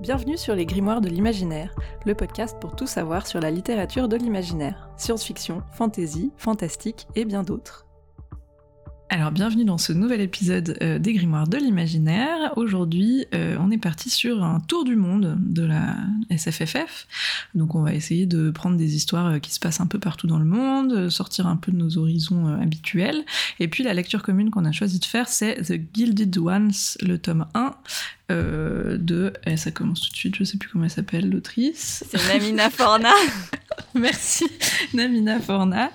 Bienvenue sur les Grimoires de l'imaginaire, le podcast pour tout savoir sur la littérature de l'imaginaire, science-fiction, fantasy, fantastique et bien d'autres. Alors bienvenue dans ce nouvel épisode euh, des Grimoires de l'imaginaire. Aujourd'hui, euh, on est parti sur un tour du monde de la SFFF. Donc on va essayer de prendre des histoires euh, qui se passent un peu partout dans le monde, sortir un peu de nos horizons habituels. Et puis la lecture commune qu'on a choisi de faire, c'est The Gilded Ones, le tome 1 de... Et ça commence tout de suite, je sais plus comment elle s'appelle, l'autrice. C'est Namina Forna. Merci, Namina Forna.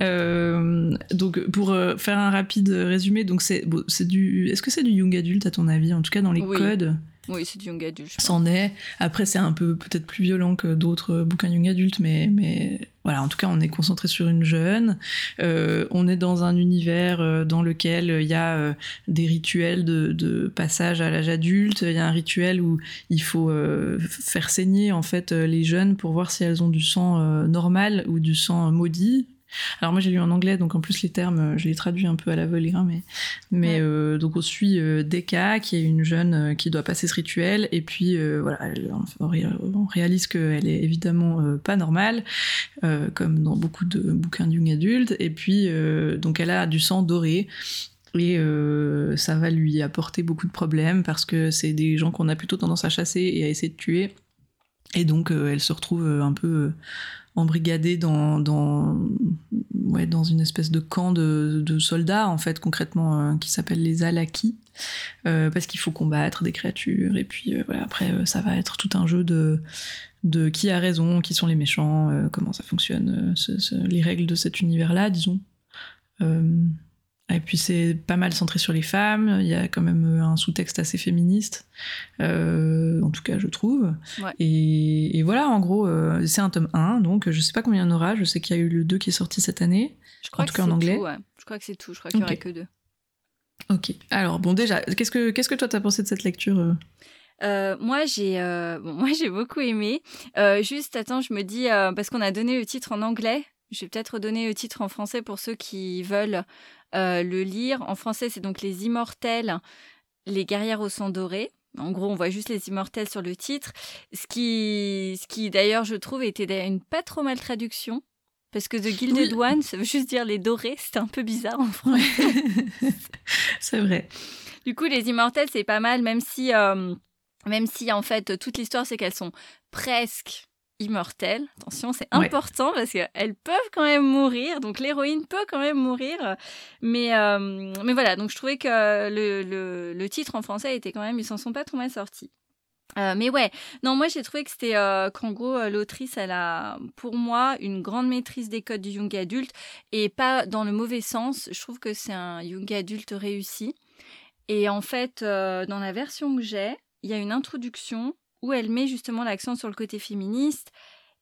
donc pour faire un rapide résumé, donc c'est du. Est-ce que c'est du young adulte à ton avis En tout cas dans les codes? Oui, c'est du young adulte. C'en est. Après, c'est un peu peut-être plus violent que d'autres bouquins young adulte, mais, mais voilà, en tout cas, on est concentré sur une jeune. Euh, on est dans un univers euh, dans lequel il y a euh, des rituels de, passage à l'âge adulte. Il y a un rituel où il faut faire saigner en fait les jeunes pour voir si elles ont du sang normal ou du sang maudit alors moi j'ai lu en anglais, donc en plus les termes, euh, je les traduis un peu à la volée, hein, mais, mais euh, donc on suit euh, Deka, qui est une jeune qui doit passer ce rituel, et puis voilà, on, réalise qu'elle est évidemment pas normale, comme dans beaucoup de bouquins de young adultes, et puis donc elle a du sang doré, et ça va lui apporter beaucoup de problèmes parce que c'est des gens qu'on a plutôt tendance à chasser et à essayer de tuer. Et donc elle se retrouve un peu embrigadés dans, dans, ouais, dans une espèce de camp de, soldats, en fait, concrètement, euh, qui s'appelle les Alaki, euh, parce qu'il faut combattre des créatures, et puis euh, après, ça va être tout un jeu de, de qui a raison, qui sont les méchants, comment ça fonctionne, les règles de cet univers-là, disons. Et puis c'est pas mal centré sur les femmes, il y a quand même un sous-texte assez féministe, euh, en tout cas je trouve. Et, voilà, en gros, euh, c'est un tome 1, donc je sais pas combien il y en aura, je sais qu'il y a eu le 2 qui est sorti cette année, je crois en tout cas en anglais. Je crois que c'est tout, je crois qu'il y aura que deux. Ok, alors bon déjà, qu'est-ce que, qu'est-ce que toi t'as pensé de cette lecture euh? moi, j'ai bon, moi j'ai beaucoup aimé. juste, attends, je me dis parce qu'on a donné le titre en anglais. Je vais peut-être donner le titre en français pour ceux qui veulent euh, le lire. En français, c'est donc Les Immortels, les guerrières au sang doré. En gros, on voit juste les immortels sur le titre. Ce qui, ce qui d'ailleurs, je trouve, était une pas trop mal traduction. Parce que The Gilded One, ça veut juste dire les dorés. C'était un peu bizarre en français. c'est vrai. Du coup, les immortels, c'est pas mal, même si, euh, même si en fait, toute l'histoire, c'est qu'elles sont presque immortelles. Attention, c'est important parce qu'elles peuvent quand même mourir. Donc l'héroïne peut quand même mourir. Mais, euh, mais voilà, donc je trouvais que le, le, titre en français était quand même, ils s'en sont pas trop mal sortis. Euh, mais ouais, non, moi j'ai trouvé que c'était euh, qu'en gros l'autrice, elle a pour moi une grande maîtrise des codes du young adulte et pas dans le mauvais sens. Je trouve que c'est un young adulte réussi. Et en fait, dans la version que j'ai, il y a une introduction où elle met justement l'accent sur le côté féministe.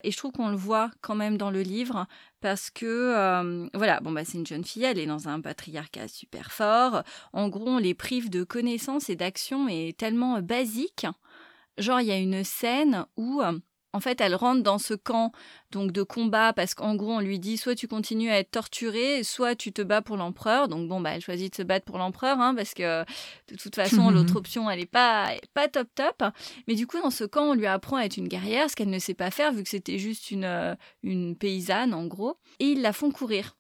Et je trouve qu'on le voit quand même dans le livre parce que, euh, voilà, bon, bah, c'est une jeune fille, elle est dans un patriarcat super fort. En gros, on les prive de connaissances et d'actions, et tellement basiques. Genre, il y a une scène où euh, en fait, elle rentre dans ce camp donc de combat parce qu'en gros, on lui dit soit tu continues à être torturée, soit tu te bats pour l'empereur. Donc bon, bah, elle choisit de se battre pour l'empereur hein, parce que de toute façon, l'autre option, elle est pas pas top top. Mais du coup, dans ce camp, on lui apprend à être une guerrière, ce qu'elle ne sait pas faire vu que c'était juste une euh, une paysanne en gros, et ils la font courir.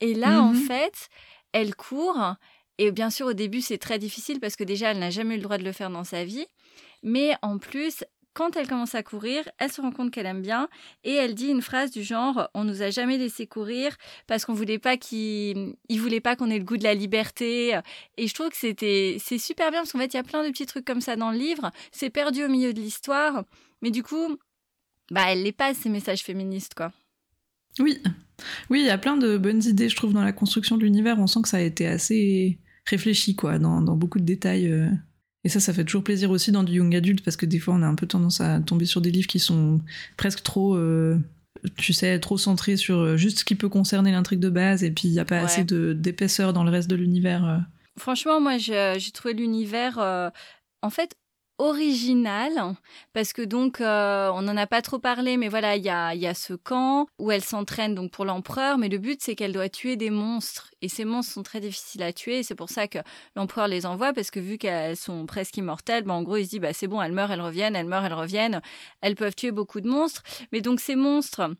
Et là, en mhm. fait, elle court. Et bien sûr, au début, c'est très difficile parce que déjà, elle n'a jamais eu le droit de le faire dans sa vie. Mais en plus, quand elle commence à courir, elle se rend compte qu'elle aime bien et elle dit une phrase du genre on nous a jamais laissé courir parce qu'on voulait pas qu'il voulait pas qu'on ait le goût de la liberté et je trouve que c'était c'est super bien parce qu'en fait il y a plein de petits trucs comme ça dans le livre, c'est perdu au milieu de l'histoire mais du coup bah elle les passe ces messages féministes quoi. Oui. Oui, il y a plein de bonnes idées je trouve dans la construction de l'univers, on sent que ça a été assez réfléchi quoi dans, beaucoup de détails euh, et ça, ça fait toujours plaisir aussi dans du young adulte parce que des fois, on a un peu tendance à tomber sur des livres qui sont presque trop, euh, tu sais, trop centrés sur euh, juste ce qui peut concerner l'intrigue de base et puis il n'y a pas assez d'épaisseur dans le reste de l'univers. Euh. Franchement, moi, j'ai trouvé l'univers. en fait, original parce que donc euh, on n'en a pas trop parlé mais voilà il y a, y a ce camp où elle s'entraîne donc pour l'empereur mais le but c'est qu'elle doit tuer des monstres. Et ces monstres sont très difficiles à tuer c'est pour ça que l'empereur les envoie parce que vu qu'elles sont presque immortelles ben, en gros il se dit bah c'est bon elles meurent elles reviennent elles meurent elles reviennent. Elles peuvent tuer beaucoup de monstres mais donc ces monstres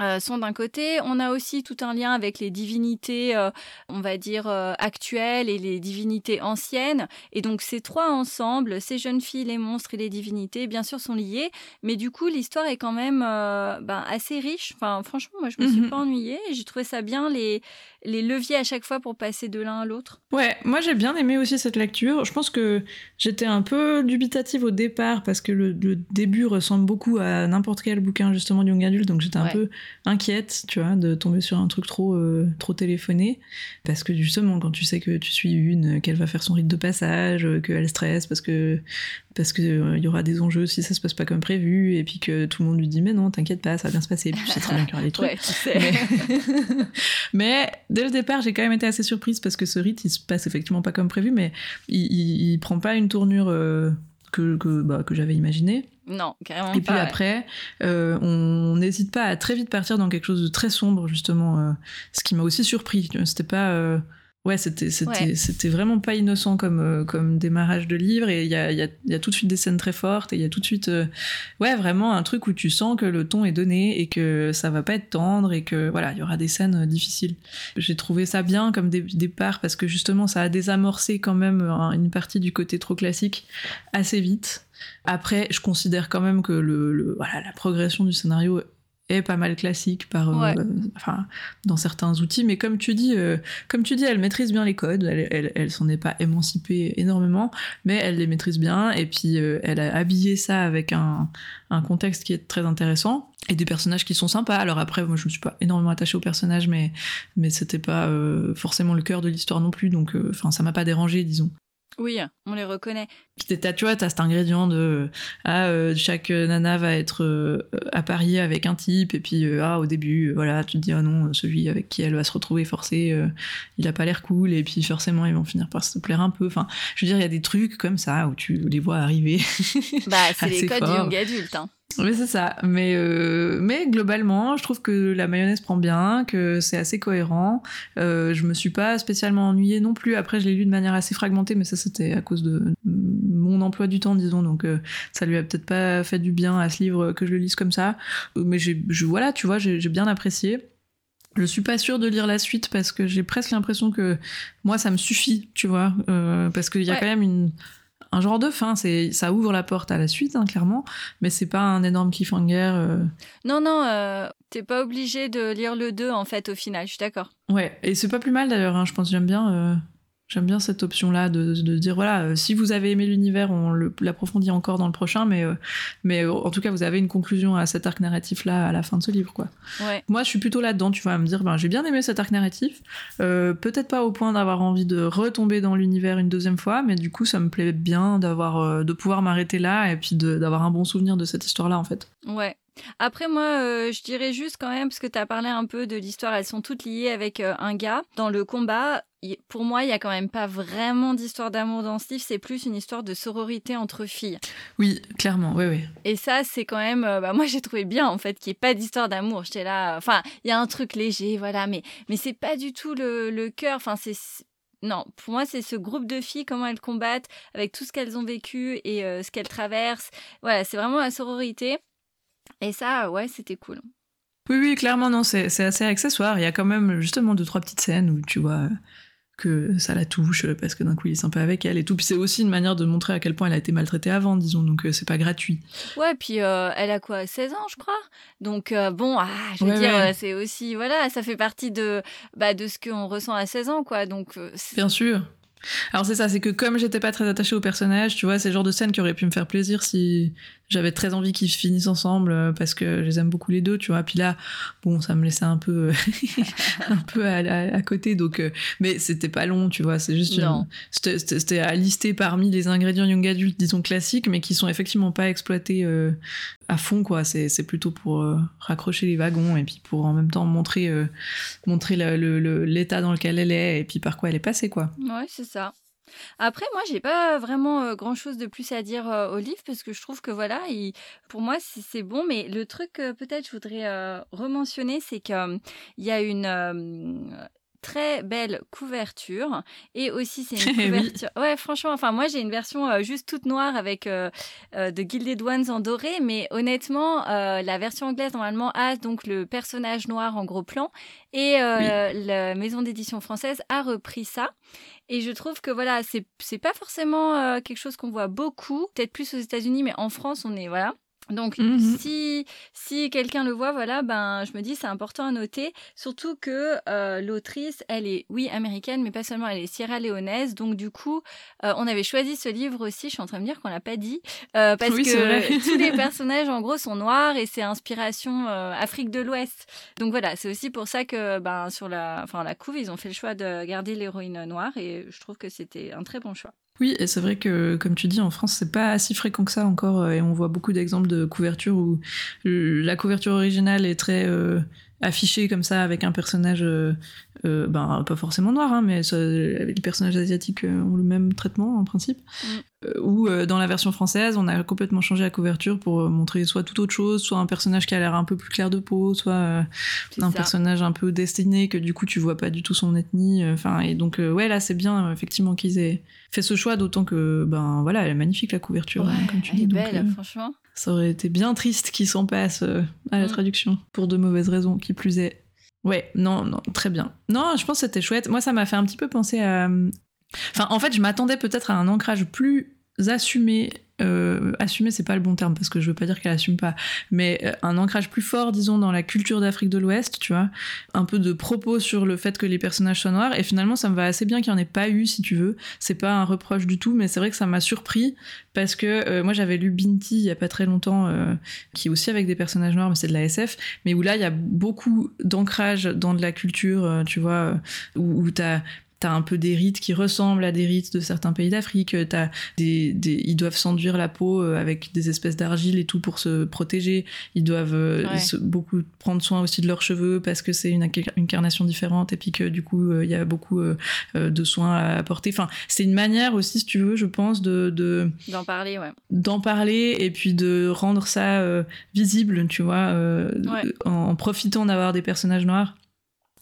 euh, sont d'un côté. On a aussi tout un lien avec les divinités, euh, on va dire, euh, actuelles et les divinités anciennes. Et donc ces trois ensemble, ces jeunes filles, les monstres et les divinités, bien sûr, sont liés. Mais du coup, l'histoire est quand même ben, assez riche. Enfin, franchement, moi, je me suis mhm. pas ennuyée. J'ai trouvé ça bien, les, les leviers à chaque fois pour passer de l'un à l'autre? Ouais, moi j'ai bien aimé aussi cette lecture. Je pense que j'étais un peu dubitative au départ parce que le, début ressemble beaucoup à n'importe quel bouquin justement du young adulte, donc j'étais un peu inquiète, tu vois, de tomber sur un truc trop euh, trop téléphoné. Parce que justement quand tu sais que tu suis une, qu'elle va faire son rite de passage, euh, qu'elle stresse parce que parce que euh, il y aura des enjeux si ça se passe pas comme prévu et puis que tout le monde lui dit mais non t'inquiète pas ça va bien se passer. Et puis tu sais très bien qu'il y aura des trucs mais... dès le départ j'ai quand même été assez surprise parce que ce rite il se passe effectivement pas comme prévu mais il, il, prend pas une tournure euh, que, que, bah, que j'avais imaginé non, carrément Et puis après, euh, on n'hésite pas à très vite partir dans quelque chose de très sombre, justement, ce qui m'a aussi surpris. C'était pas ouais, c'était vraiment pas innocent comme euh, comme démarrage de livre et il y a, y, a, y a tout de suite des scènes très fortes et il y a tout de suite euh, ouais vraiment un truc où tu sens que le ton est donné et que ça va pas être tendre et que voilà il y aura des scènes euh, difficiles. J'ai trouvé ça bien comme départ parce que justement ça a désamorcé quand même une partie du côté trop classique assez vite. Après, je considère quand même que le, le voilà la progression du scénario est pas mal classique par euh, enfin dans certains outils. Mais comme tu dis euh, comme tu dis elle maîtrise bien les codes. Elle, elle, s'en est pas émancipée énormément mais elle les maîtrise bien. Et puis euh, elle a habillé ça avec un, un contexte qui est très intéressant et des personnages qui sont sympas. Alors après moi je me suis pas énormément attachée aux personnages mais mais c'était pas forcément le cœur de l'histoire non plus. Donc enfin ça m'a pas dérangé disons oui, on les reconnaît. Puis tu vois, t'as cet ingrédient de ah, euh, chaque nana va être euh, appariée avec un type, et puis euh, ah, au début, voilà, tu te dis ah non, celui avec qui elle va se retrouver forcé, il a pas l'air cool, et puis forcément, ils vont finir par se plaire un peu. Enfin, je veux dire, il y a des trucs comme ça où tu les vois arriver. Bah, c'est les codes du young adulte. Hein. Oui, c'est ça. Mais, euh, mais globalement, je trouve que la mayonnaise prend bien, que c'est assez cohérent. Euh, je me suis pas spécialement ennuyée non plus. Après, je l'ai lu de manière assez fragmentée, mais ça, c'était à cause de mon emploi du temps, disons. Donc, euh, ça lui a peut-être pas fait du bien à ce livre que je le lise comme ça. Mais j'ai, je, voilà, tu vois, j'ai bien apprécié. Je suis pas sûre de lire la suite parce que j'ai presque l'impression que moi ça me suffit, tu vois, euh, parce qu'il y a quand même une un genre de fin. C'est, ça ouvre la porte à la suite, hein, clairement, mais c'est pas un énorme cliffhanger. Euh. Non, non, euh, t'es pas obligé de lire le 2 en fait au final, je suis d'accord. Ouais, et c'est pas plus mal d'ailleurs, hein, je pense j'aime bien. J'aime bien cette option-là de, de, dire voilà, euh, si vous avez aimé l'univers, on l'approfondit encore dans le prochain, mais, euh, mais euh, en tout cas, vous avez une conclusion à cet arc narratif-là à la fin de ce livre. quoi. Ouais. Moi, je suis plutôt là-dedans, tu vois, à me dire ben, j'ai bien aimé cet arc narratif, peut-être pas au point d'avoir envie de retomber dans l'univers une deuxième fois, mais du coup, ça me plaît bien d'avoir de pouvoir m'arrêter là et puis d'avoir un bon souvenir de cette histoire-là, en fait. Ouais. Après, moi, je dirais juste quand même, parce que tu as parlé un peu de l'histoire, elles sont toutes liées avec un gars. Dans le combat, pour moi, il y a quand même pas vraiment d'histoire d'amour dans ce livre, c'est plus une histoire de sororité entre filles. Oui, clairement, oui, oui. Et ça, c'est quand même, euh, bah, moi j'ai trouvé bien en fait qu'il n'y ait pas d'histoire d'amour. J'étais là, enfin, il y a un truc léger, voilà, mais, mais c'est pas du tout le, le cœur, enfin, c'est. Non, pour moi, c'est ce groupe de filles, comment elles combattent, avec tout ce qu'elles ont vécu et euh, ce qu'elles traversent. Voilà, c'est vraiment la sororité. Et ça, ouais, c'était cool. Oui, oui, clairement, non, c'est assez accessoire. Il y a quand même justement deux, trois petites scènes où tu vois que ça la touche parce que d'un coup il est sympa avec elle et tout. Puis c'est aussi une manière de montrer à quel point elle a été maltraitée avant, disons, donc euh, c'est pas gratuit. Ouais, puis euh, elle a quoi 16 ans, je crois? Donc euh, bon, ah, je veux dire, c'est aussi, voilà, ça fait partie de, bah, de ce qu'on ressent à 16 ans, quoi. Donc, Bien sûr. Alors c'est ça, c'est que comme j'étais pas très attachée au personnage, tu vois, c'est le genre de scène qui aurait pu me faire plaisir si j'avais très envie qu'ils finissent ensemble euh, parce que je les aime beaucoup les deux, tu vois. Puis là, bon, ça me laissait un peu, un peu à, côté, donc, euh, mais c'était pas long, tu vois. C'est juste, c'était à lister parmi les ingrédients young adult, disons classiques, mais qui sont effectivement pas exploités euh, à fond, quoi. C'est plutôt pour raccrocher les wagons et puis pour en même temps montrer, montrer l'état dans lequel elle est et puis par quoi elle est passée, quoi. Ouais, c'est ça. Après, moi, j'ai pas vraiment grand chose de plus à dire au livre parce que je trouve que voilà, pour moi, c'est bon. Mais le truc, peut-être, je voudrais rementionner, c'est qu'il y a une très belle couverture et aussi c'est une couverture ouais franchement enfin moi j'ai une version juste toute noire avec de Gilded Ones en doré mais honnêtement la version anglaise normalement a donc le personnage noir en gros plan et la maison d'édition française a repris ça. Et je trouve que voilà, c'est c'est pas forcément euh, quelque chose qu'on voit beaucoup, peut-être plus aux États-Unis, mais en France, on est voilà, donc, mmh si, si quelqu'un le voit, voilà, ben, je me dis c'est important à noter. Surtout que euh, l'autrice, elle est, oui, américaine, mais pas seulement, elle est sierra-léonaise. Donc, du coup, euh, on avait choisi ce livre aussi. Je suis en train de me dire qu'on l'a pas dit. Euh, parce que tous les personnages, en gros, sont noirs et c'est inspiration Afrique de l'Ouest. Donc, voilà, c'est aussi pour ça que, ben, sur la, enfin, la couve, ils ont fait le choix de garder l'héroïne noire et je trouve que c'était un très bon choix. Oui, et c'est vrai que, comme tu dis, en France, c'est pas si fréquent que ça encore, euh, et on voit beaucoup d'exemples de couvertures où la couverture originale est très euh, affichée comme ça, avec un personnage euh, euh, ben, pas forcément noir, hein, mais les personnages asiatiques euh, ont le même traitement en principe. Mm. Ou dans la version française, on a complètement changé la couverture pour montrer soit tout autre chose, soit un personnage qui a l'air un peu plus clair de peau, soit un personnage un peu destiné que du coup tu vois pas du tout son ethnie. Enfin, et donc ouais, là c'est bien effectivement qu'ils aient fait ce choix, d'autant que ben voilà, elle est magnifique la couverture, hein, comme tu elle dis. Est belle, franchement. Ça aurait été bien triste qu'ils s'en passent à la mm. traduction pour de mauvaises raisons, qui plus est. Ouais, non, non, très bien. Non, je pense que c'était chouette. Moi, ça m'a fait un petit peu penser à. Enfin, en fait, je m'attendais peut-être à un ancrage plus assumé euh, assumer c'est pas le bon terme parce que je veux pas dire qu'elle assume pas. Mais euh, un ancrage plus fort disons dans la culture d'Afrique de l'Ouest tu vois. Un peu de propos sur le fait que les personnages soient noirs. Et finalement ça me va assez bien qu'il n'y en ait pas eu si tu veux. C'est pas un reproche du tout mais c'est vrai que ça m'a surpris. Parce que euh, moi j'avais lu Binti il y a pas très longtemps qui est aussi avec des personnages noirs mais c'est de la SF mais où là il y a beaucoup d'ancrage dans de la culture tu vois où, où t'as T'as un peu des rites qui ressemblent à des rites de certains pays d'Afrique. T'as des, des, ils doivent s'enduire la peau euh, avec des espèces d'argile et tout pour se protéger. Ils doivent euh, beaucoup prendre soin aussi de leurs cheveux parce que c'est une incarnation différente et puis que du coup euh, il y a beaucoup de soins à apporter. Enfin, c'est une manière aussi, si tu veux, je pense, de d'en parler, ouais. D'en parler et puis de rendre ça visible, tu vois, en profitant d'avoir des personnages noirs.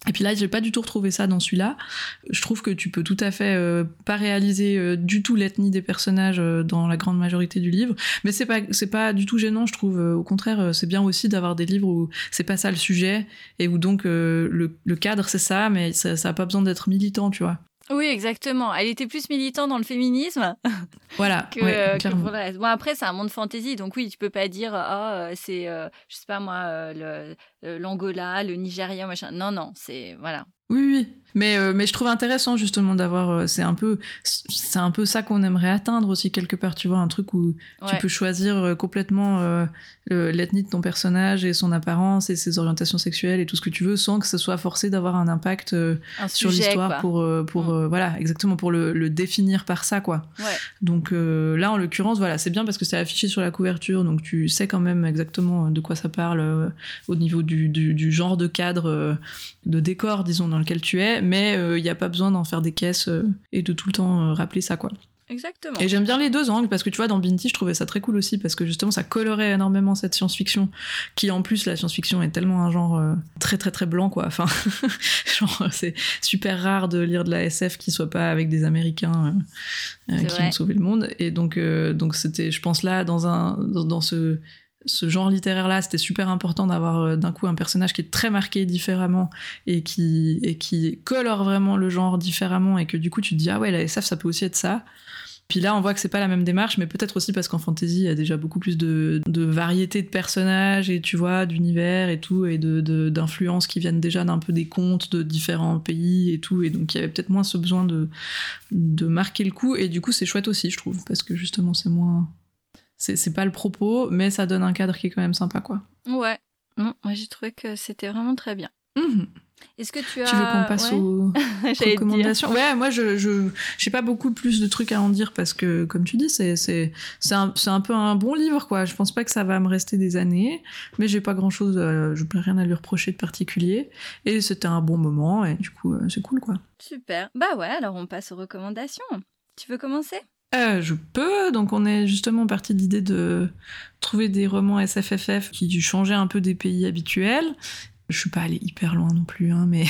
Et puis là, j'ai pas du tout retrouvé ça dans celui-là. Je trouve que tu peux tout à fait euh, pas réaliser euh, du tout l'ethnie des personnages euh, dans la grande majorité du livre, mais c'est pas c'est pas du tout gênant, je trouve. au contraire, c'est bien aussi d'avoir des livres où c'est pas ça le sujet et où donc le, cadre c'est ça, mais ça, ça a pas besoin d'être militant, tu vois. Oui, exactement. Elle était plus militante dans le féminisme. Voilà. que, euh, pour le reste. Bon, après, c'est un monde fantasy, donc oui, tu peux pas dire, ah, c'est, euh, je sais pas moi, l'Angola, le, le Nigeria, machin. Non, non, c'est, voilà. Oui, oui. Mais, euh, mais je trouve intéressant justement d'avoir. Euh, c'est un peu, c'est un peu ça qu'on aimerait atteindre aussi quelque part. Tu vois, un truc où tu peux choisir euh, complètement l'ethnie de ton personnage et son apparence et ses orientations sexuelles et tout ce que tu veux, sans que ce soit forcé d'avoir un impact sur l'histoire pour, pour mm. voilà, exactement pour le, le, définir par ça, quoi. Donc là, en l'occurrence, voilà, c'est bien parce que c'est affiché sur la couverture, donc tu sais quand même exactement de quoi ça parle au niveau du, du, du, genre de cadre, de décor, disons dans lequel tu es, mais il euh, n'y a pas besoin d'en faire des caisses euh, et de tout le temps euh, rappeler ça, quoi. Exactement. Et j'aime bien les deux angles parce que tu vois, dans Binti, je trouvais ça très cool aussi parce que justement, ça colorait énormément cette science-fiction qui, en plus, la science-fiction est tellement un genre très très très blanc, quoi. Enfin, genre, c'est super rare de lire de la SF qui soit pas avec des Américains qui ont sauvé le monde. Et donc, donc c'était, je pense là, dans un, dans ce ce genre littéraire-là, c'était super important d'avoir euh, d'un coup un personnage qui est très marqué différemment et qui, et qui colore vraiment le genre différemment et que du coup tu te dis ah ouais la SF ça peut aussi être ça. Puis là on voit que c'est pas la même démarche, mais peut-être aussi parce qu'en fantasy il y a déjà beaucoup plus de, de variété de personnages et tu vois d'univers et tout et de d'influences qui viennent déjà d'un peu des contes de différents pays et tout et donc il y avait peut-être moins ce besoin de de marquer le coup et du coup c'est chouette aussi je trouve parce que justement c'est moins c'est pas le propos, mais ça donne un cadre qui est quand même sympa, quoi. Ouais. moi j'ai trouvé que c'était vraiment très bien. Mhm. Est-ce que tu as. Tu veux qu'on passe aux recommandations? Ouais, moi, je je j'ai pas beaucoup plus de trucs à en dire parce que, comme tu dis, c'est c'est un, un peu un bon livre, quoi. Je pense pas que ça va me rester des années, mais j'ai pas grand chose, je n'ai rien à lui reprocher de particulier. Et c'était un bon moment, et du coup, euh, c'est cool, quoi. Super. Bah ouais, alors on passe aux recommandations. Tu veux commencer? Euh, je peux, donc on est justement parti de l'idée de trouver des romans SFFF qui changeaient un peu des pays habituels. Je suis pas allée hyper loin non plus, hein, mais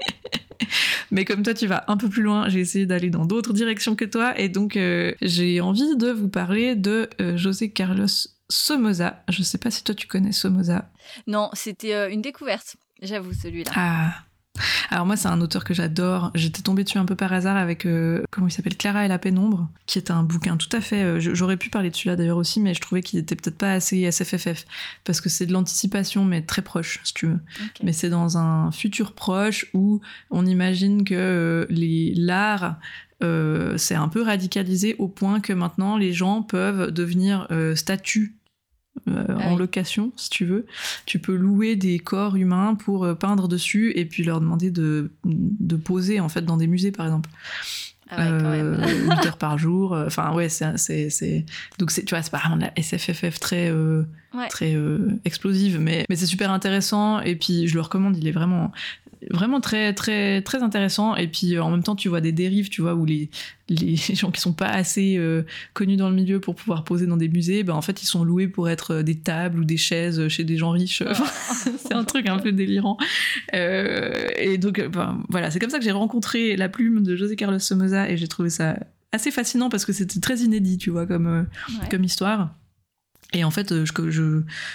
mais comme toi tu vas un peu plus loin, j'ai essayé d'aller dans d'autres directions que toi, et donc euh, j'ai envie de vous parler de euh, José Carlos Somoza. Je sais pas si toi tu connais Somoza. Non, c'était une découverte, j'avoue celui-là. Ah. Alors moi, c'est un auteur que j'adore. J'étais tombée dessus un peu par hasard avec euh, comment il s'appelle Clara et la pénombre, qui est un bouquin tout à fait. Euh, j'aurais pu parler de celui-là d'ailleurs aussi, mais je trouvais qu'il était peut-être pas assez SFFF parce que c'est de l'anticipation, mais très proche, si tu veux. Mais c'est dans un futur proche où on imagine que euh, l'art c'est un peu radicalisé au point que maintenant les gens peuvent devenir statues euh, ah en location, si tu veux. Tu peux louer des corps humains pour euh, peindre dessus et puis leur demander de, de poser en fait dans des musées, par exemple. Ah ouais, 8 euh, heures par jour. Enfin, ouais, c'est. Donc, tu vois, c'est pas vraiment de la SFFF très, très explosive, mais, mais c'est super intéressant. Et puis, je le recommande, il est vraiment vraiment très très très intéressant et puis en même temps tu vois des dérives tu vois où les les gens qui sont pas assez euh, connus dans le milieu pour pouvoir poser dans des musées ben en fait ils sont loués pour être euh, des tables ou des chaises chez des gens riches oh. c'est un truc un peu délirant euh, et donc ben, voilà c'est comme ça que j'ai rencontré la plume de José Carlos Somoza et j'ai trouvé ça assez fascinant parce que c'était très inédit tu vois comme comme histoire et en fait, je,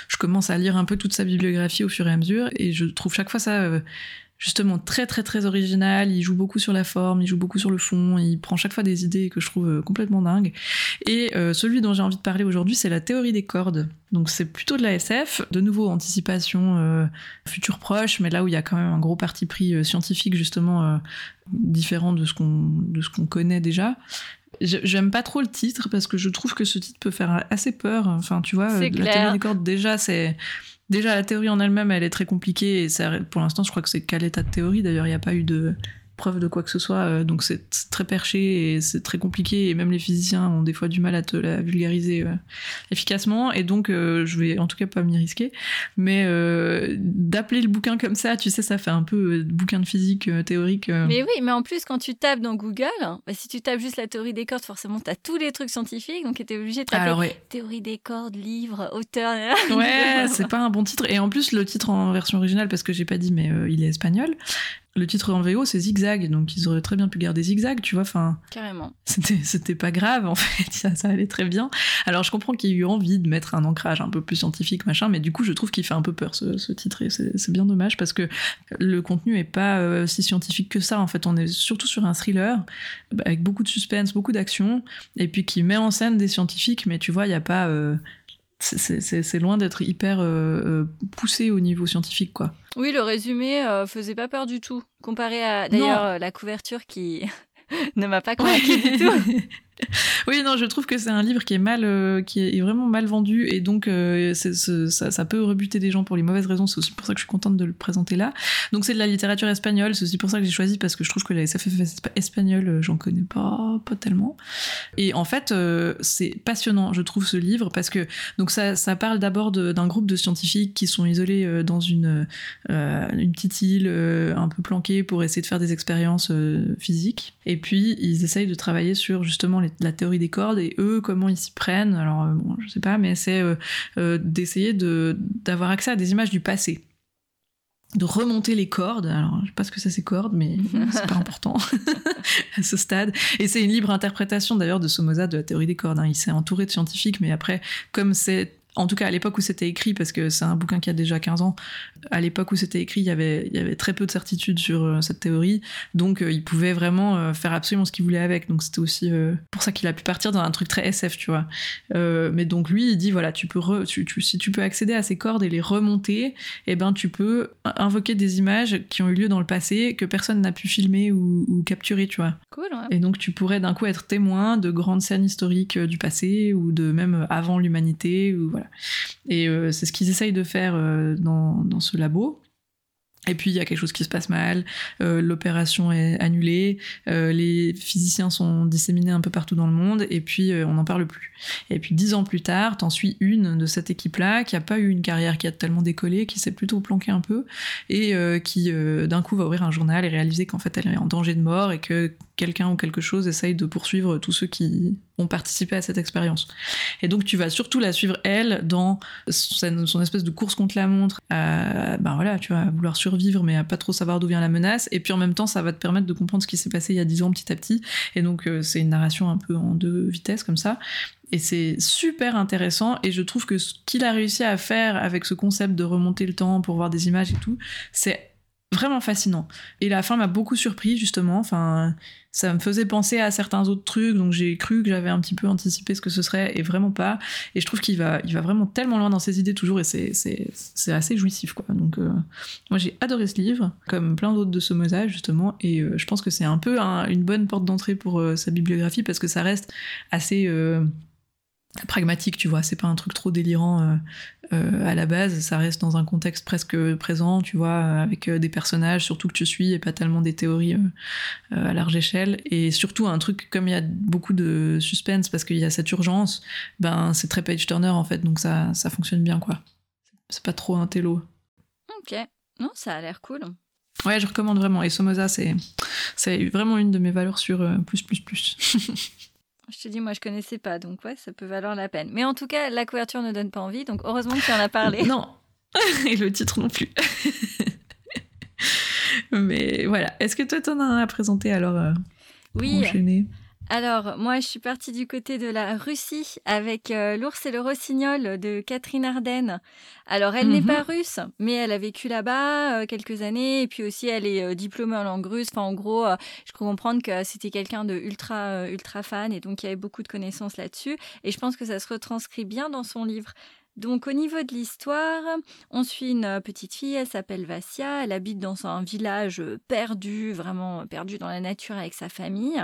je, commence à lire un peu toute sa bibliographie au fur et à mesure, et je trouve chaque fois ça justement très très très original, il joue beaucoup sur la forme, il joue beaucoup sur le fond, il prend chaque fois des idées que je trouve euh, complètement dingues. Et euh, celui dont j'ai envie de parler aujourd'hui, c'est la théorie des cordes. Donc c'est plutôt de la SF, de nouveau anticipation euh, futur proche, mais là où il y a quand même un gros parti pris scientifique justement différent de ce qu'on de ce qu'on connaît déjà. J'aime pas trop le titre parce que je trouve que ce titre peut faire assez peur. Enfin, tu vois, la théorie des cordes déjà c'est Déjà, la théorie en elle-même, elle est très compliquée et ça, pour l'instant, je crois que c'est qu'à l'état de théorie. D'ailleurs, il n'y a pas eu de, preuve de quoi que ce soit, euh, donc c'est très perché et c'est très compliqué, et même les physiciens ont des fois du mal à te la vulgariser euh, efficacement, et donc euh, je vais en tout cas pas m'y risquer, mais d'appeler le bouquin comme ça, tu sais, ça fait un peu bouquin de physique théorique. Mais oui, mais en plus, quand tu tapes dans Google, bah, si tu tapes juste la théorie des cordes, forcément, tu as tous les trucs scientifiques, donc tu es obligé de taper théorie des cordes, livre, auteur. Ouais, c'est pas un bon titre, et en plus, le titre en version originale, parce que j'ai pas dit, mais il est espagnol, le titre en VO, c'est Zigzag, donc ils auraient très bien pu garder Zigzag, tu vois. Enfin, Carrément. C'était pas grave, en fait, ça, ça allait très bien. Alors, je comprends qu'il y ait eu envie de mettre un ancrage un peu plus scientifique, machin, mais du coup, je trouve qu'il fait un peu peur, ce, titre, et c'est bien dommage parce que le contenu est pas euh, si scientifique que ça. En fait, on est surtout sur un thriller avec beaucoup de suspense, beaucoup d'action, et puis qui met en scène des scientifiques, mais tu vois, il n'y a pas. Euh, c'est loin d'être hyper euh, euh, poussé au niveau scientifique, quoi. Oui, le résumé euh, faisait pas peur du tout, comparé à d'ailleurs la couverture qui ne m'a pas convaincu du tout. oui, non, je trouve que c'est un livre qui est mal, euh, qui est vraiment mal vendu et donc euh, ça, peut rebuter des gens pour les mauvaises raisons. C'est aussi pour ça que je suis contente de le présenter là. Donc c'est de la littérature espagnole. C'est aussi pour ça que j'ai choisi parce que je trouve que la SFF espagnole, euh, j'en connais pas, pas tellement. Et en fait, c'est passionnant, je trouve ce livre parce que donc ça, parle d'abord d'un groupe de scientifiques qui sont isolés dans une une petite île un peu planquée pour essayer de faire des expériences physiques. Et puis ils essayent de travailler sur justement les la théorie des cordes et eux comment ils s'y prennent. Alors euh, bon, je sais pas, mais c'est euh, euh, d'essayer de d'avoir accès à des images du passé de remonter les cordes. Alors, je sais pas ce que c'est ces cordes, mais c'est pas important à ce stade. Et c'est une libre interprétation d'ailleurs de Somoza de la théorie des cordes. Hein. Il s'est entouré de scientifiques, mais après, comme c'est en tout cas à l'époque où c'était écrit, parce que c'est un bouquin qui a déjà 15 ans, à l'époque où c'était écrit, il y, avait, il y avait très peu de certitudes sur euh, cette théorie, donc euh, il pouvait vraiment euh, faire absolument ce qu'il voulait avec, donc c'était aussi pour ça qu'il a pu partir dans un truc très SF, tu vois. mais donc lui, il dit, voilà, tu peux tu, si tu peux accéder à ces cordes et les remonter, et eh ben tu peux invoquer des images qui ont eu lieu dans le passé, que personne n'a pu filmer ou, capturer, tu vois. Cool, ouais. Et donc tu pourrais d'un coup être témoin de grandes scènes historiques du passé, ou de même avant l'humanité, ou voilà. Et euh, c'est ce qu'ils essayent de faire euh, dans, dans ce labo. Et puis il y a quelque chose qui se passe mal, euh, l'opération est annulée, les physiciens sont disséminés un peu partout dans le monde, et puis on n'en parle plus. Et puis dix ans plus tard, t'en suis une de cette équipe-là qui a pas eu une carrière qui a tellement décollé, qui s'est plutôt planquée un peu, et qui d'un coup va ouvrir un journal et réaliser qu'en fait elle est en danger de mort et que quelqu'un ou quelque chose essaye de poursuivre tous ceux qui ont participé à cette expérience. Et donc tu vas surtout la suivre elle dans son, espèce de course contre la montre, ben voilà, tu vas vouloir survivre mais à pas trop savoir d'où vient la menace. Et puis en même temps, ça va te permettre de comprendre ce qui s'est passé il y a dix ans petit à petit. Et donc euh, c'est une narration un peu en deux vitesses comme ça. Et c'est super intéressant. Et je trouve que ce qu'il a réussi à faire avec ce concept de remonter le temps pour voir des images et tout, c'est vraiment fascinant. Et la fin m'a beaucoup surpris justement. Enfin, ça me faisait penser à certains autres trucs, donc j'ai cru que j'avais un petit peu anticipé ce que ce serait, et vraiment pas. Et je trouve qu'il va, il va vraiment tellement loin dans ses idées toujours, et c'est, assez jouissif quoi. Donc euh, moi j'ai adoré ce livre, comme plein d'autres de ce mosage justement, et euh, je pense que c'est un peu une bonne porte d'entrée pour euh, sa bibliographie parce que ça reste assez pragmatique, tu vois. C'est pas un truc trop délirant euh, euh, à la base. Ça reste dans un contexte presque présent, tu vois, avec euh, des personnages, surtout que tu suis, et pas tellement des théories à large échelle. Et surtout un truc comme il y a beaucoup de suspense parce qu'il y a cette urgence, ben c'est très page turner en fait, donc ça ça fonctionne bien quoi. C'est pas trop un télo. Ok, non, ça a l'air cool. Ouais, je recommande vraiment. Et Somoza, c'est c'est vraiment une de mes valeurs sur plus plus plus. Je te dis, moi, je connaissais pas, donc ouais, ça peut valoir la peine. Mais en tout cas, la couverture ne donne pas envie, donc heureusement que tu en as parlé. non, et le titre non plus. Mais voilà. Est-ce que toi, t'en as un à présenter alors euh, Oui. Enchaîner? Alors, moi, je suis partie du côté de la Russie avec euh, L'ours et le rossignol de Catherine Ardenne. Alors, elle n'est pas mhm. russe, mais elle a vécu là-bas euh, quelques années, et puis aussi, elle est euh, diplômée en langue russe. Enfin, en gros, je peux comprendre que c'était quelqu'un de ultra, ultra fan, et donc il y avait beaucoup de connaissances là-dessus. Et je pense que ça se retranscrit bien dans son livre. Donc au niveau de l'histoire, on suit une petite fille, elle s'appelle Vassia, elle habite dans un village perdu, vraiment perdu dans la nature avec sa famille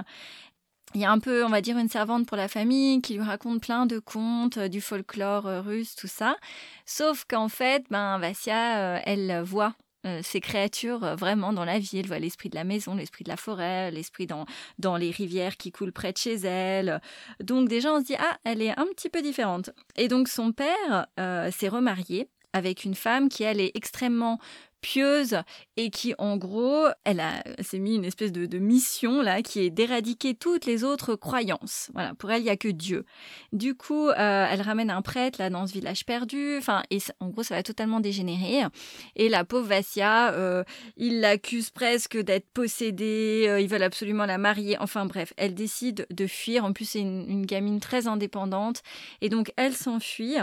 il y a un peu, on va dire, une servante pour la famille qui lui raconte plein de contes, euh, du folklore euh, russe, tout ça. Sauf qu'en fait, ben, Vassia, euh, elle voit ces créatures vraiment dans la vie. Elle voit l'esprit de la maison, l'esprit de la forêt, l'esprit dans, dans les rivières qui coulent près de chez elle. Donc déjà, on se dit, ah, elle est un petit peu différente. Et donc son père s'est remarié avec une femme qui, elle, est extrêmement pieuse et qui, en gros, elle a s'est mis une espèce de, mission là qui est d'éradiquer toutes les autres croyances. Voilà, pour elle, il y a que Dieu. Du coup, euh, elle ramène un prêtre là dans ce village perdu. Enfin, et en gros, ça va totalement dégénérer. Et la pauvre Vassia, euh, il l'accuse presque d'être possédée. Euh, ils veulent absolument la marier. Enfin bref, elle décide de fuir. En plus, c'est une gamine très indépendante. Et donc, elle s'enfuit.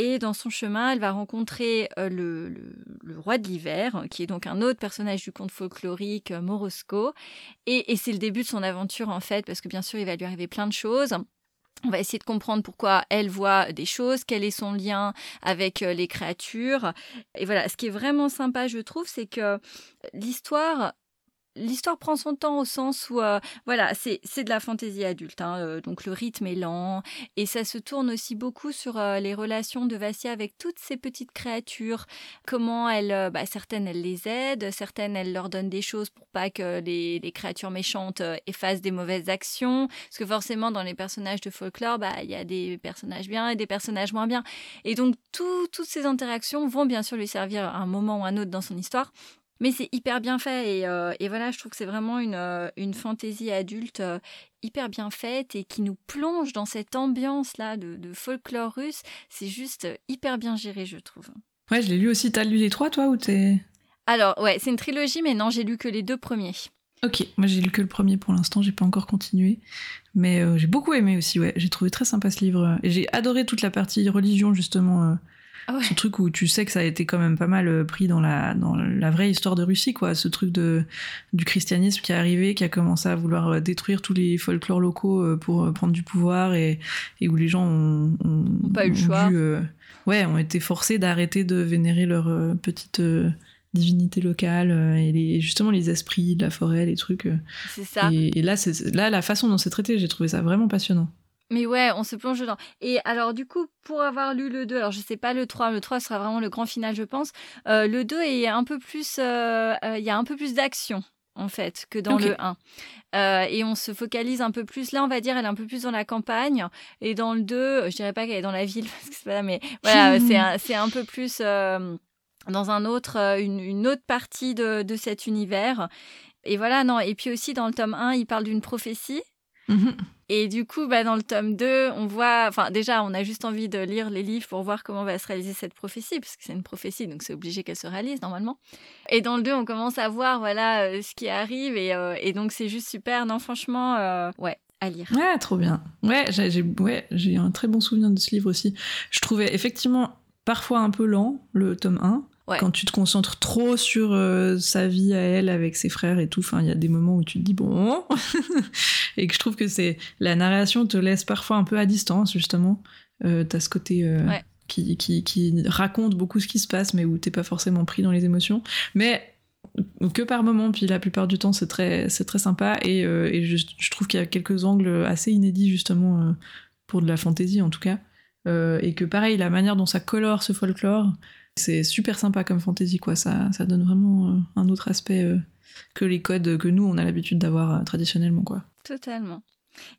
Et dans son chemin, elle va rencontrer euh, le, roi de l'hiver, qui est donc un autre personnage du conte folklorique, euh, Morosco. Et, c'est le début de son aventure, en fait, parce que bien sûr, il va lui arriver plein de choses. On va essayer de comprendre pourquoi elle voit des choses, quel est son lien avec euh, les créatures. Et voilà, ce qui est vraiment sympa, je trouve, c'est que l'histoire l'histoire prend son temps au sens où, euh, voilà, c'est de la fantaisie adulte, hein, euh, donc le rythme est lent, et ça se tourne aussi beaucoup sur euh, les relations de Vassia avec toutes ces petites créatures, comment elle, bah, certaines elles les aident, certaines elles leur donnent des choses pour pas que les, créatures méchantes effacent des mauvaises actions, parce que forcément dans les personnages de folklore, bah, il y a des personnages bien et des personnages moins bien, et donc toutes ces interactions vont bien sûr lui servir à un moment ou à un autre dans son histoire, mais c'est hyper bien fait euh, et, voilà, je trouve que c'est vraiment une, euh, une fantaisie adulte euh, hyper bien faite et qui nous plonge dans cette ambiance-là de, folklore russe. C'est juste hyper bien géré, je trouve. Ouais, je l'ai lu aussi. T'as lu les trois, toi, ou t'es... Alors, ouais, c'est une trilogie, mais non, j'ai lu que les deux premiers. Ok, moi j'ai lu que le premier pour l'instant, j'ai pas encore continué. Mais j'ai beaucoup aimé aussi, ouais. J'ai trouvé très sympa ce livre. Et j'ai adoré toute la partie religion, justement ah ce truc où tu sais que ça a été quand même pas mal euh, pris dans la, dans la vraie histoire de Russie, quoi. Ce truc de, du christianisme qui est arrivé, qui a commencé à vouloir euh, détruire tous les folklores locaux euh, pour prendre du pouvoir et, et où les gens ont, pas eu le choix. ouais, ont été forcés d'arrêter de vénérer leur petite divinité locale et les, justement les esprits de la forêt, les trucs. C'est ça. Et, et là, là, la façon dont c'est traité, j'ai trouvé ça vraiment passionnant. Mais ouais, on se plonge dedans. Et alors, du coup, pour avoir lu le 2, alors je sais pas le 3, le 3 sera vraiment le grand final, je pense. Euh, le 2 est un peu plus. Euh, euh, il y a un peu plus d'action, en fait, que dans le 1. et on se focalise un peu plus. Là, on va dire, elle est un peu plus dans la campagne. Et dans le 2, je dirais pas qu'elle est dans la ville, parce que c'est pas mais voilà, c'est un, un, peu plus dans un autre, une, une autre partie de, de cet univers. Et voilà, non. Et puis aussi, dans le tome 1, il parle d'une prophétie. Mhm. Et du coup, bah, dans le tome 2, on voit, enfin déjà, on a juste envie de lire les livres pour voir comment va se réaliser cette prophétie, parce que c'est une prophétie, donc c'est obligé qu'elle se réalise normalement. Et dans le 2, on commence à voir, voilà, euh, ce qui arrive, et, euh, et donc c'est juste super. Non, franchement, euh, ouais, à lire. Ouais, trop bien. Ouais, j'ai ouais, j'ai un très bon souvenir de ce livre aussi. Je trouvais effectivement parfois un peu lent, le tome 1. Ouais. Quand tu te concentres trop sur euh, sa vie à elle avec ses frères et tout, enfin, il y a des moments où tu te dis bon, et que je trouve que c'est la narration te laisse parfois un peu à distance justement. Euh, T'as ce côté euh, Ouais. qui, qui, qui raconte beaucoup ce qui se passe, mais où t'es pas forcément pris dans les émotions. Mais que par moment, puis la plupart du temps c'est très, c'est très sympa et, euh, et je, je trouve qu'il y a quelques angles assez inédits justement pour de la fantaisie en tout cas. Euh, et que pareil, la manière dont ça colore ce folklore, c'est super sympa comme fantaisie quoi. Ça, ça donne vraiment euh, un autre aspect euh, que les codes que nous on a l'habitude d'avoir euh, traditionnellement quoi. Totalement.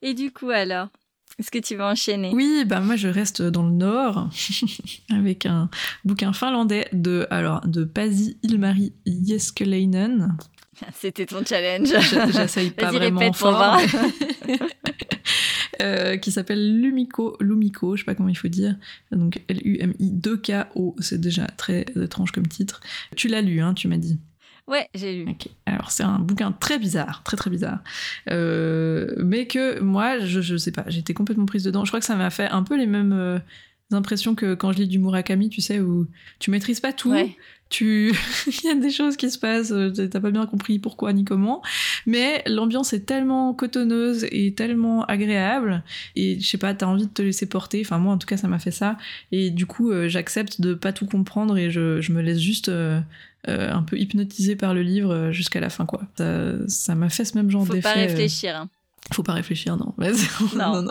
Et du coup, alors, est-ce que tu vas enchaîner? Oui, bah moi je reste dans le nord avec un bouquin finlandais de alors de Pasi Ilmari Jeskelainen. C'était ton challenge. J'essaye pas vraiment fort, Euh, qui s'appelle Lumiko, Lumiko, je sais pas comment il faut dire. Donc L-U-M-I-2-K-O, c'est déjà très étrange comme titre. Tu l'as lu, hein, tu m'as dit. Ouais, j'ai lu. Alors c'est un bouquin très bizarre, très très bizarre, Euh, mais que moi, je, je sais pas, j'étais complètement prise dedans. Je crois que ça m'a fait un peu les mêmes euh, impressions que quand je lis du Murakami, tu sais, où tu maîtrises pas tout, Ouais. Tu il y a des choses qui se passent euh, t'as pas bien compris pourquoi ni comment mais l'ambiance est tellement cotonneuse et tellement agréable et je sais pas t'as envie de te laisser porter enfin moi en tout cas ça m'a fait ça et du coup euh, j'accepte de pas tout comprendre et je, je me laisse juste euh, euh, un peu hypnotiser par le livre jusqu'à la fin quoi ça m'a fait ce même genre Faut d'effet pas euh, réfléchir. hein. faut pas réfléchir, non. Vas-y. Non.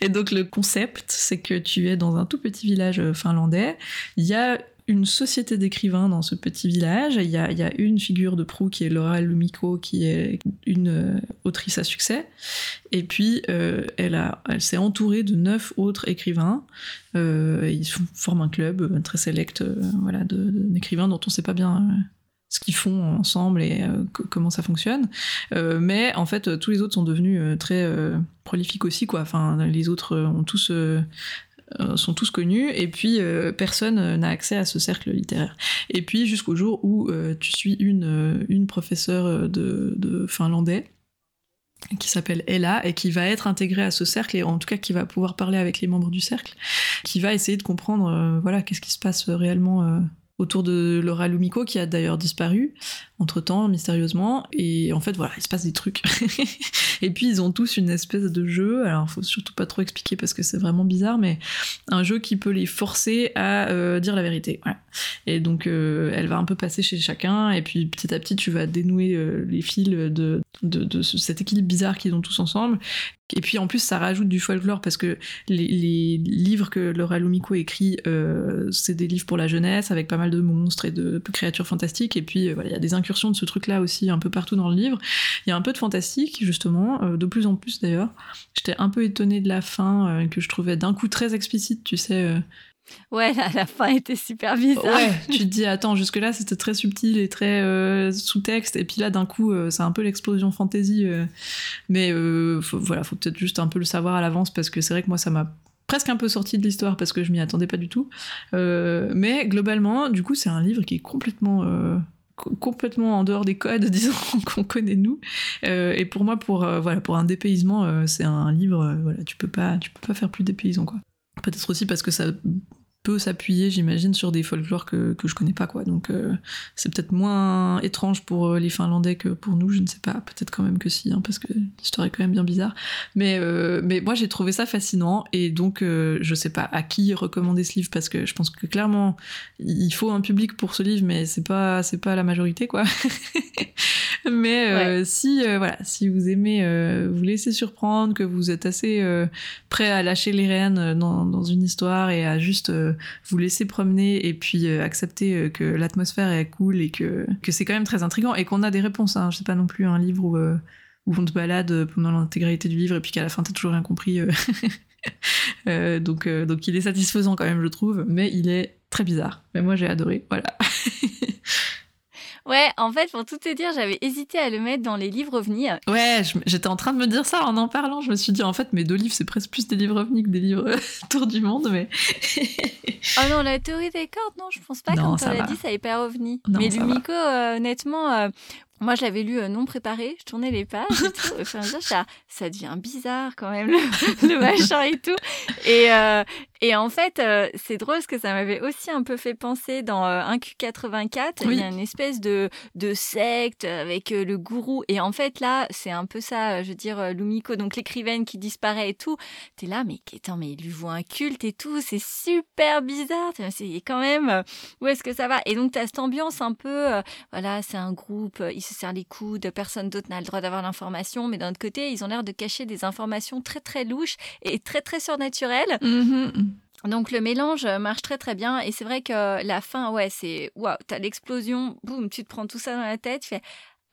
Et donc le concept, c'est que tu es dans un tout petit village finlandais. Il y a une société d'écrivains dans ce petit village. Il y a, une figure de proue qui est Laura Lumiko, qui est une euh, autrice à succès. Et puis, euh, elle, s'est entourée de neuf autres écrivains. Euh, ils forment un club très sélect voilà, d'écrivains dont on ne sait pas bien ce qu'ils font ensemble et co- comment ça fonctionne. Mais en fait, tous les autres sont devenus très prolifiques aussi, quoi. Enfin, les autres ont tous, sont tous connus, et puis euh, personne euh, n'a accès à ce cercle littéraire. Et puis jusqu'au jour où euh, tu suis une, euh, une professeure euh, de, finlandais qui s'appelle Ella et qui va être intégrée à ce cercle et en tout cas qui va pouvoir parler avec les membres du cercle, qui va essayer de comprendre euh, voilà qu'est-ce qui se passe réellement euh, autour de Laura Lumiko qui a d'ailleurs disparu entre temps mystérieusement et en fait voilà il se passe des trucs. Et puis ils ont tous une espèce de jeu alors faut surtout pas trop expliquer parce que c'est vraiment bizarre mais un jeu qui peut les forcer à euh, dire la vérité et donc euh, elle va un peu passer chez chacun et puis petit à petit tu vas dénouer euh, les fils de, de, de ce- cet équilibre bizarre qu'ils ont tous ensemble. Et puis en plus ça rajoute du folklore parce que les, livres que Laura Lumiko écrit c'est des livres pour la jeunesse avec pas mal de monstres et de créatures fantastiques. Et puis voilà il y a des incursions de ce truc là aussi un peu partout dans le livre il y a un peu de fantastique justement euh, de plus en plus d'ailleurs j'étais un peu étonnée de la fin euh, que je trouvais d'un coup très explicite tu sais euh, Ouais, la, la fin était super bizarre. Ouais, tu te dis, attends, jusque-là, c'était très subtil et très sous-texte, et puis là, d'un coup, c'est un peu l'explosion fantasy. mais faut, voilà, faut peut-être juste un peu le savoir à l'avance, parce que c'est vrai que moi, ça m'a presque un peu sorti de l'histoire, parce que je m'y attendais pas du tout. Euh, mais globalement, du coup, c'est un livre qui est complètement... euh, co- complètement en dehors des codes disons qu'on connaît nous. Euh, et pour moi pour euh, voilà pour un dépaysement euh, c'est un livre voilà tu peux pas tu peux pas faire plus dépaysant quoi. Peut-être aussi parce que ça peut s'appuyer, j'imagine, sur des folklores que, que je connais pas, quoi. Donc, euh, c'est peut-être moins étrange pour euh, les Finlandais que pour nous, je ne sais pas. Peut-être quand même que si, hein, parce que l'histoire est quand même bien bizarre. Mais, euh, mais moi, j'ai trouvé ça fascinant, et donc, euh, je sais pas à qui recommander ce livre, parce que je pense que clairement, il faut un public pour ce livre, mais c'est pas, c'est pas la majorité, quoi. mais si, voilà, si vous aimez vous laisser surprendre, que vous êtes assez prêt à lâcher les rênes dans, dans une histoire et à juste euh, vous laisser promener et puis euh, accepter euh, que l'atmosphère est cool et que, que c'est quand même très intriguant et qu'on a des réponses. Hein. Je sais pas non plus un livre où, euh, où on te balade pendant l'intégralité du livre et puis qu'à la fin t'as toujours rien compris. donc, donc il est satisfaisant quand même, je trouve, mais il est très bizarre. Mais moi j'ai adoré, voilà. Ouais, en fait, pour tout te dire, j'avais hésité à le mettre dans les livres ovnis. Ouais, j'étais en train de me dire ça en en parlant. Je me suis dit, en fait, mes deux livres, c'est presque plus des livres ovnis que des livres tour du monde, mais. oh non, la théorie des cordes, non, je pense pas. Non, Quand on l'a dit, ça n'est pas ovni. mais Lumiko, euh, honnêtement, euh, moi, je l'avais lu euh, non préparé, je tournais les pages et tout. Enfin, ça, ça devient bizarre quand même, le, machin et tout. Et, euh, et en fait, euh, c'est drôle parce que ça m'avait aussi un peu fait penser dans un Q84, il y a une espèce de, de secte avec le gourou. Et en fait, là, c'est un peu ça, je veux dire, Lumiko, donc l'écrivaine qui disparaît et tout. T'es là, mais attends, mais il lui voit un culte et tout, c'est super bizarre. C'est quand même, où est-ce que ça va? Et donc, tu as cette ambiance un peu, voilà, c'est un groupe, se serrent les coudes, personne d'autre n'a le droit d'avoir l'information, mais d'un autre côté, ils ont l'air de cacher des informations très très louches et très très surnaturelles. Mm-hmm. Donc le mélange marche très très bien et c'est vrai que la fin, ouais, c'est waouh, t'as l'explosion, boum, tu te prends tout ça dans la tête, tu fais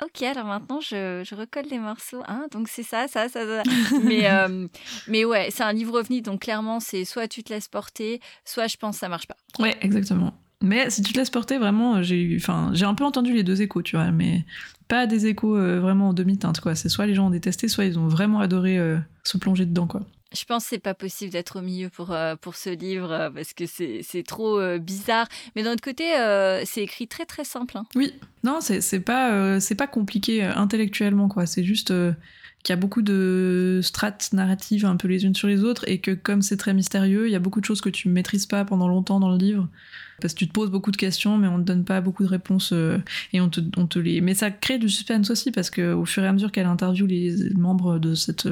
Ok, alors maintenant je, je recolle les morceaux. Hein donc c'est ça, ça, ça. ça. mais, euh, mais ouais, c'est un livre ovni, donc clairement c'est soit tu te laisses porter, soit je pense que ça marche pas. Ouais, exactement. Mais si tu te laisses porter, vraiment, j'ai enfin, j'ai un peu entendu les deux échos, tu vois, mais pas des échos euh, vraiment en demi-teinte, quoi. C'est soit les gens ont détesté, soit ils ont vraiment adoré euh, se plonger dedans, quoi. Je pense que c'est pas possible d'être au milieu pour, euh, pour ce livre parce que c'est trop bizarre. Mais d'un autre côté, c'est écrit très très simple. Hein. Oui, non, c'est pas, c'est pas compliqué intellectuellement, quoi. C'est juste qu'il y a beaucoup de strates narratives un peu les unes sur les autres et que comme c'est très mystérieux, il y a beaucoup de choses que tu maîtrises pas pendant longtemps dans le livre parce que tu te poses beaucoup de questions mais on te donne pas beaucoup de réponses euh, et on te, on te les mais ça crée du suspense aussi parce que au fur et à mesure qu'elle interviewe les membres de cette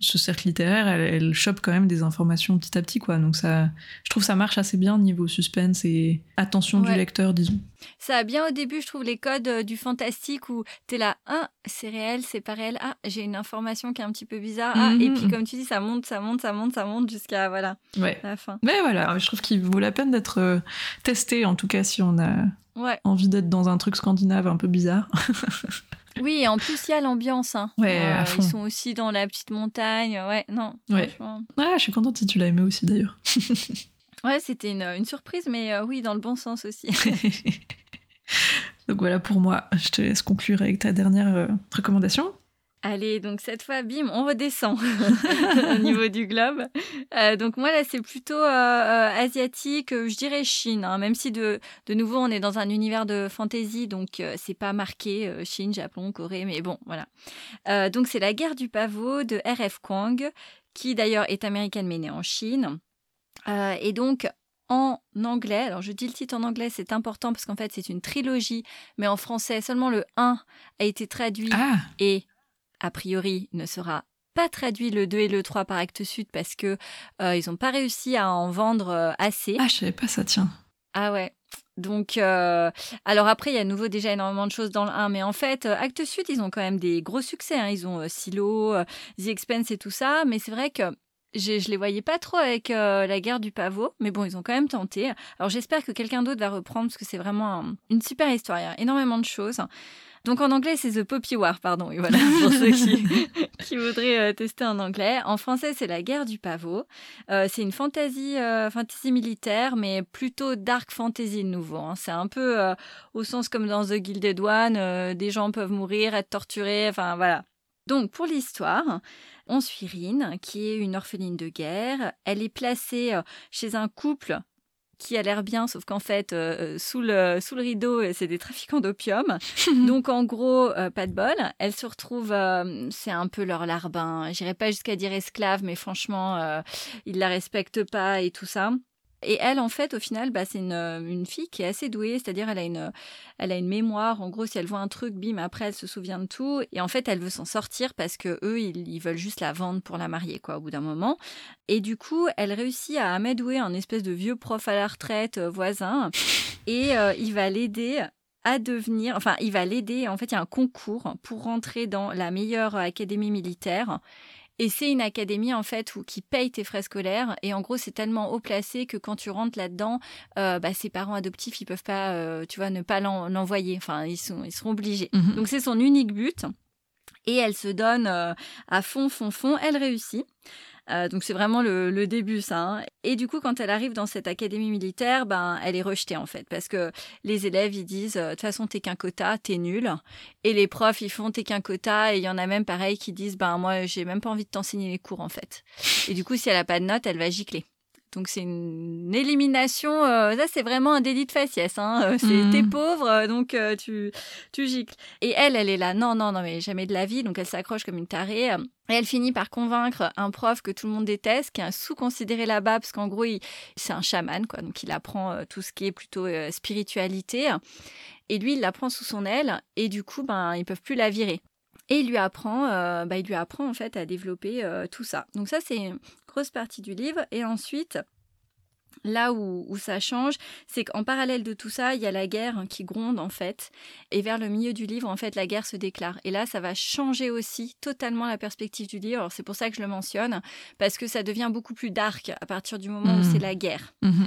ce cercle littéraire elle, elle, chope quand même des informations petit à petit quoi. Donc ça je trouve ça marche assez bien niveau suspense et attention du lecteur disons ça a bien au début je trouve les codes euh, du fantastique où t'es là ah c'est réel c'est pas réel ah j'ai une information qui est un petit peu bizarre ah et puis mhm. comme tu dis ça monte ça monte ça monte ça monte jusqu'à voilà ouais. la fin mais voilà je trouve qu'il vaut la peine d'être euh, tester, en tout cas, si on a envie d'être dans un truc scandinave un peu bizarre. oui, et en plus, il y a l'ambiance. Hein. Ouais, euh, Ils sont aussi dans la petite montagne. Ouais, non. Ouais. Ah, je suis contente si tu l'as aimé aussi, d'ailleurs. ouais, c'était une, une, surprise, mais euh, oui, dans le bon sens aussi. Donc voilà pour moi. Je te laisse conclure avec ta dernière euh, recommandation. Allez, donc cette fois, bim, on redescend au niveau du globe. Euh, donc moi, là, c'est plutôt euh, euh, asiatique, je dirais Chine, hein, même si de, de nouveau, on est dans un univers de fantasy, donc c'est pas marqué Chine, Japon, Corée, mais bon, voilà. donc c'est La guerre du pavot de R.F. Kwang, qui d'ailleurs est américaine mais née en Chine. Et donc, en anglais. Alors je dis le titre en anglais, c'est important parce qu'en fait c'est une trilogie, mais en français seulement le 1 a été traduit ah. et a priori, ne sera pas traduit le 2 et le 3 par Actes Sud parce que euh, ils n'ont pas réussi à en vendre euh, assez. Ah, je savais pas ça, tiens. Ah ouais. Donc, euh, alors après, il y a à nouveau déjà énormément de choses dans le 1, mais en fait, Actes Sud, ils ont quand même des gros succès. Hein. Ils ont Silo, The Expense et tout ça, mais c'est vrai que je les voyais pas trop avec la guerre du pavot, mais bon, ils ont quand même tenté. Alors j'espère que quelqu'un d'autre va reprendre parce que c'est vraiment une super histoire. Il y a énormément de choses. Donc en anglais, c'est The Poppy War, pardon. Et voilà, pour ceux qui, qui voudraient euh, tester en anglais. En français, c'est La guerre du pavot. Euh, c'est une fantasy, euh, fantasy militaire, mais plutôt dark fantasy de nouveau. Hein. C'est un peu au sens comme dans The Gilded One, des gens peuvent mourir, être torturés, enfin voilà. Donc pour l'histoire, on suit Rin, qui est une orpheline de guerre. Elle est placée chez un couple qui a l'air bien, sauf qu'en fait, euh, euh, sous, le, sous le rideau, euh, c'est des trafiquants d'opium. Donc, en gros, pas de bol. Elle se retrouve, c'est un peu leur larbin. J'irai pas jusqu'à dire esclave, mais franchement, ils la respectent pas et tout ça. Et elle, en fait, au final, bah, c'est une, une, fille qui est assez douée, c'est-à-dire elle a une, elle a une mémoire. En gros, si elle voit un truc, bim, après, elle se souvient de tout. Et en fait, elle veut s'en sortir parce que eux, ils, veulent juste la vendre pour la marier, quoi, au bout d'un moment. Et du coup, elle réussit à amadouer un espèce de vieux prof à la retraite euh, voisin, et euh, il va l'aider à devenir, enfin, il va l'aider. En fait, il y a un concours pour rentrer dans la meilleure académie militaire. Et c'est une académie en fait où qui paye tes frais scolaires. Et en gros, c'est tellement haut placé que quand tu rentres là-dedans, euh, bah, ses parents adoptifs, ils peuvent pas, euh, tu vois, ne pas l'envoyer. Enfin, ils sont, ils seront obligés. Mhm. Donc c'est son unique but. Et elle se donne à fond, fond, fond. Elle réussit. Euh, donc c'est vraiment le, début ça. Hein. Et du coup quand elle arrive dans cette académie militaire, ben elle est rejetée en fait parce que les élèves ils disent de toute façon t'es qu'un quota, t'es nul. Et les profs ils font t'es qu'un quota et il y en a même pareil qui disent ben moi j'ai même pas envie de t'enseigner les cours en fait. Et du coup si elle a pas de notes elle va gicler. Donc c'est une élimination, euh, ça c'est vraiment un délit de faciès. Hein. Euh, c'est mmh. t'es pauvre, euh, donc tu tu gicles. Et elle, elle est là, non non non mais jamais de la vie. Donc elle s'accroche comme une tarée. Et elle finit par convaincre un prof que tout le monde déteste, qui est un sous-considéré là-bas parce qu'en gros c'est un chaman quoi, donc il apprend tout ce qui est plutôt spiritualité. Et lui il l'apprend sous son aile et du coup ben ils peuvent plus la virer. Et il lui apprend, bah, il lui apprend en fait à développer tout ça. Donc ça c'est grosse partie du livre. Et ensuite, Là où, ça change, c'est qu'en parallèle de tout ça, il y a la guerre qui gronde en fait. Et vers le milieu du livre, en fait, la guerre se déclare. Et là, ça va changer aussi totalement la perspective du livre. C'est pour ça que je le mentionne, parce que ça devient beaucoup plus dark à partir du moment où mmh. c'est la guerre. Mmh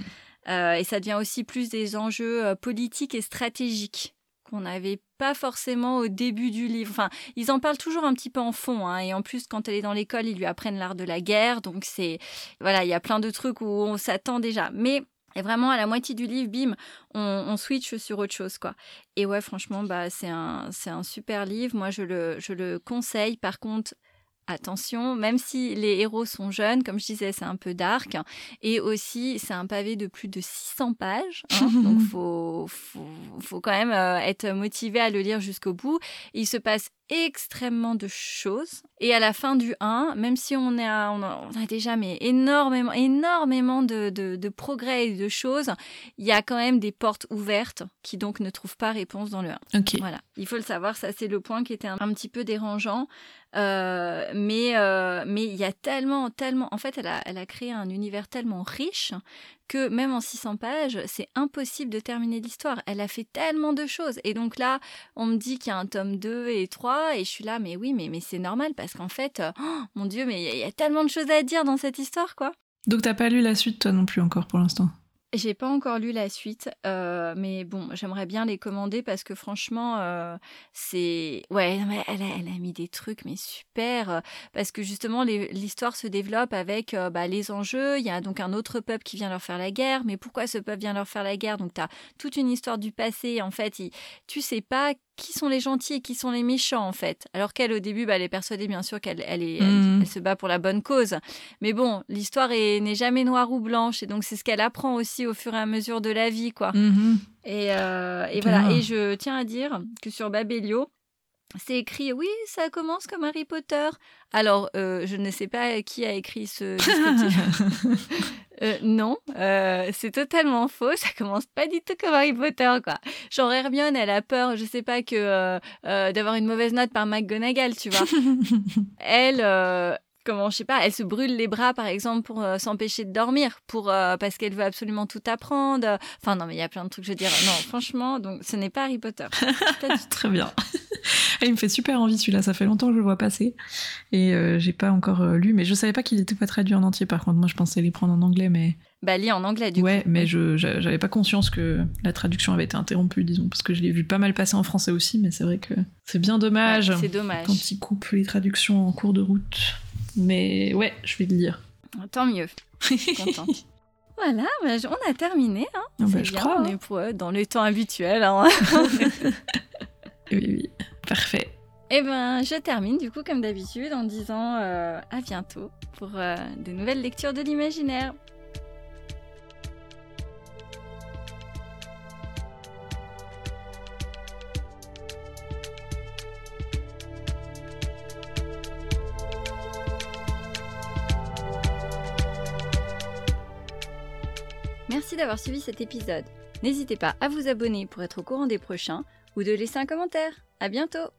euh, et ça devient aussi plus des enjeux euh, politiques et stratégiques n'avait pas forcément au début du livre. Enfin, ils en parlent toujours un petit peu en fond. Hein, et en plus, quand elle est dans l'école, ils lui apprennent l'art de la guerre. Donc, c'est. Voilà, il y a plein de trucs où on s'attend déjà. Mais. Et vraiment, à la moitié du livre, bim, on, switch sur autre chose, quoi. Et ouais, franchement, bah, c'est un, c'est un super livre. Moi, je le, je le conseille. Par contre, attention, même si les héros sont jeunes, comme je disais, c'est un peu dark. Et aussi, c'est un pavé de plus de 600 pages. Hein, donc, faut, faut, faut, quand même euh, être motivé à le lire jusqu'au bout. Il se passe extrêmement de choses. Et à la fin du 1, même si on, est on, a, déjà mais énormément, énormément de, de, progrès et de choses, il y a quand même des portes ouvertes qui donc ne trouvent pas réponse dans le 1. Voilà, il faut le savoir, ça c'est le point qui était un, petit peu dérangeant. Euh, mais euh, mais il y a tellement, tellement... En fait, elle a, elle a créé un univers tellement riche que même en 600 pages, c'est impossible de terminer l'histoire. Elle a fait tellement de choses. Et donc là, on me dit qu'il y a un tome 2 et 3, et je suis là, mais oui, mais, mais c'est normal, parce qu'en fait, euh, oh, mon Dieu, mais il y, a tellement de choses à dire dans cette histoire, quoi. Donc t'as pas lu la suite, toi non plus, encore, pour l'instant? J'ai pas encore lu la suite, euh, mais bon, j'aimerais bien les commander parce que franchement, euh, c'est ouais, elle a, mis des trucs mais super euh, parce que justement l'histoire se développe avec bah, les enjeux. Il y a donc un autre peuple qui vient leur faire la guerre, mais pourquoi ce peuple vient leur faire la guerre? Donc tu as toute une histoire du passé. En fait, tu sais pas qui sont les gentils et qui sont les méchants en fait. Alors qu'elle au début, bah, elle est persuadée bien sûr qu'elle elle, est, mmh. elle, se bat pour la bonne cause. Mais bon, l'histoire n'est jamais noire ou blanche et donc c'est ce qu'elle apprend aussi au fur et à mesure de la vie quoi. Mmh. Et, euh, et voilà. Et je tiens à dire que sur Babelio, c'est écrit, oui, ça commence comme Harry Potter. Alors, euh, je ne sais pas qui a écrit ce euh, non, euh, c'est totalement faux. Ça commence pas du tout comme Harry Potter, quoi. Genre Hermione, elle a peur, je sais pas que d'avoir une mauvaise note par McGonagall, tu vois. elle, comment je sais pas, elle se brûle les bras par exemple pour euh, s'empêcher de dormir, pour euh, parce qu'elle veut absolument tout apprendre. Enfin non, mais il y a plein de trucs. Je veux dire, non, franchement, donc ce n'est pas Harry Potter. Très bien. Il me fait super envie celui-là. Ça fait longtemps que je le vois passer et euh, j'ai pas encore lu, mais je savais pas qu'il était pas traduit en entier. Par contre, moi, je pensais les prendre en anglais, mais bah, lit en anglais du ouais, mais je j'avais pas conscience que la traduction avait été interrompue, disons, parce que je l'ai vu pas mal passer en français aussi, mais c'est vrai que c'est bien dommage. c'est dommage. Quand ils coupent les traductions en cours de route. Mais ouais, je vais le lire. Tant mieux. contente. Voilà, bah, on a terminé. Hein. Ah bah, je crois, on est hein. dans le temps habituel. Hein. oui, oui, parfait. Eh ben, je termine du coup comme d'habitude en disant euh, à bientôt pour euh, de nouvelles lectures de l'imaginaire. Merci d'avoir suivi cet épisode. N'hésitez pas à vous abonner pour être au courant des prochains ou de laisser un commentaire. À bientôt!